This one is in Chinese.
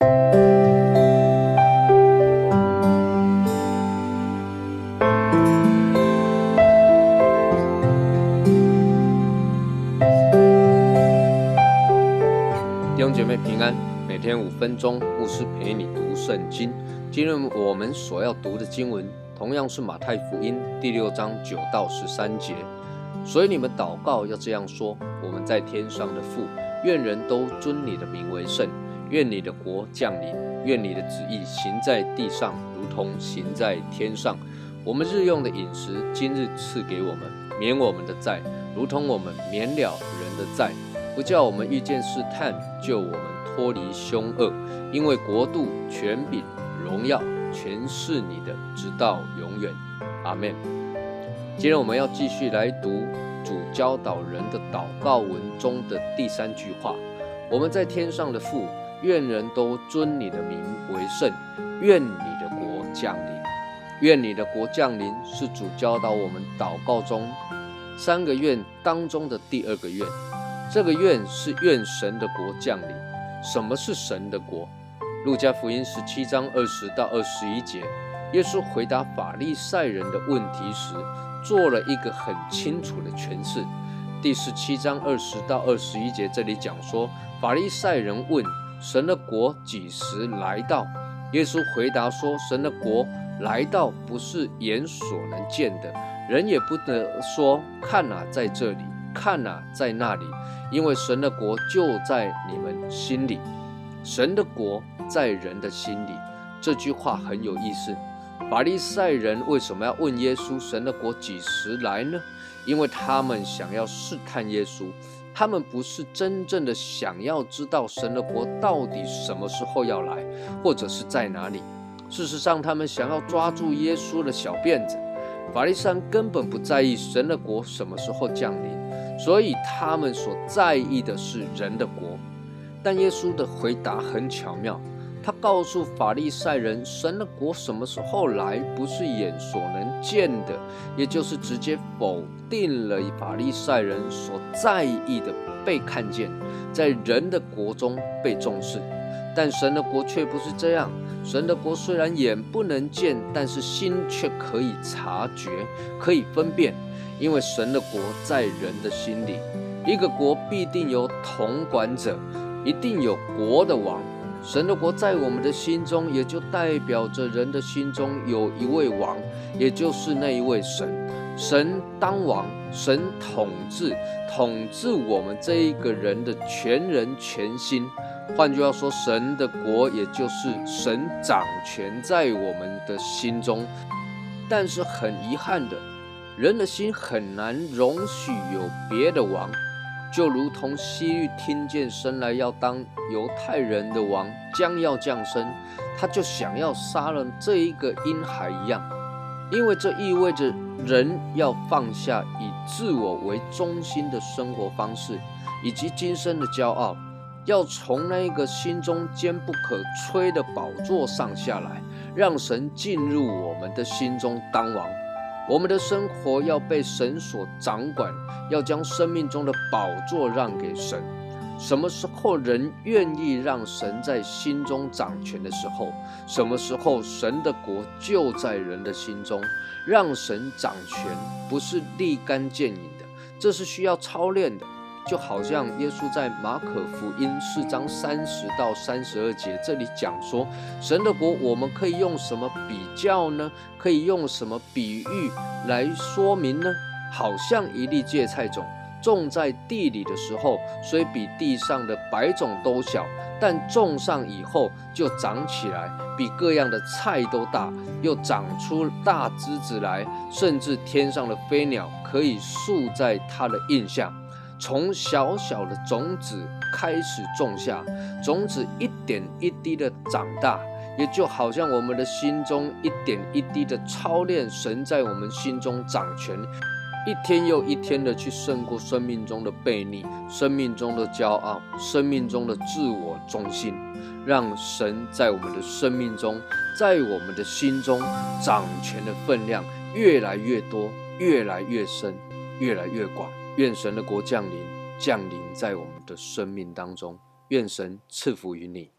弟兄姐妹平安，每天五分钟，牧师陪你读圣经。今日我们所要读的经文，同样是马太福音第六章九到十三节。所以你们祷告要这样说：我们在天上的父，愿人都尊你的名为圣，愿你的国降临，愿你的旨意行在地上，如同行在天上。我们日用的饮食，今日赐给我们，免我们的债，如同我们免了人的债。不叫我们遇见试探，救我们脱离凶恶，因为国度、权柄、荣耀，全是你的，直到永远。阿门。今天我们要继续来读主教导人的祷告文中的第三句话：我们在天上的父，愿人都尊你的名为圣，愿你的国降临。愿你的国降临，是主教导我们祷告中三个愿当中的第二个愿。这个愿是愿神的国降临。什么是神的国？路加福音十七章二十到二十一节，耶稣回答法利赛人的问题时，做了一个很清楚的诠释。第十七章二十到二十一节，这里讲说，法利赛人问神的国几时来到？耶稣回答说，神的国来到不是眼所能见的，人也不得说看哪在这里，看哪在那里。因为神的国就在你们心里，神的国在人的心里。这句话很有意思。法利赛人为什么要问耶稣神的国几时来呢？因为他们想要试探耶稣，他们不是真正的想要知道神的国到底什么时候要来，或者是在哪里。事实上，他们想要抓住耶稣的小辫子。法利赛人根本不在意神的国什么时候降临。所以他们所在意的是人的国，但耶稣的回答很巧妙，他告诉法利赛人，神的国什么时候来，不是眼所能见的，也就是直接否定了法利赛人所在意的被看见，在人的国中被重视。但神的国却不是这样，神的国虽然眼不能见，但是心却可以察觉，可以分辨。因为神的国在人的心里，一个国必定有统管者，一定有国的王。神的国在我们的心中，也就代表着人的心中有一位王，也就是那一位神。神当王，神统治，统治我们这一个人的全人全心。换句话说，神的国也就是神掌权在我们的心中。但是很遗憾的。人的心很难容许有别的王，就如同西律听见生来要当犹太人的王将要降生，他就想要杀了这一个婴孩一样，因为这意味着人要放下以自我为中心的生活方式，以及今生的骄傲，要从那一个心中坚不可摧的宝座上下来，让神进入我们的心中当王。我们的生活要被神所掌管，要将生命中的宝座让给神。什么时候人愿意让神在心中掌权的时候，什么时候神的国就在人的心中。让神掌权不是立竿见影的，这是需要操练的。就好像耶稣在马可福音四章三十到三十二节这里讲说，神的国我们可以用什么比较呢？可以用什么比喻来说明呢？好像一粒芥菜种种在地里的时候，虽比地上的百种都小，但种上以后就长起来，比各样的菜都大，又长出大枝子来，甚至天上的飞鸟可以宿在它的印象。从小小的种子开始种下，种子一点一滴的长大，也就好像我们的心中一点一滴的操练神在我们心中掌权，一天又一天的去胜过生命中的悖逆、生命中的骄傲、生命中的自我中心，让神在我们的生命中，在我们的心中掌权的分量越来越多、越来越深、越来越广。愿神的国降临，降临在我们的生命当中。愿神赐福于你。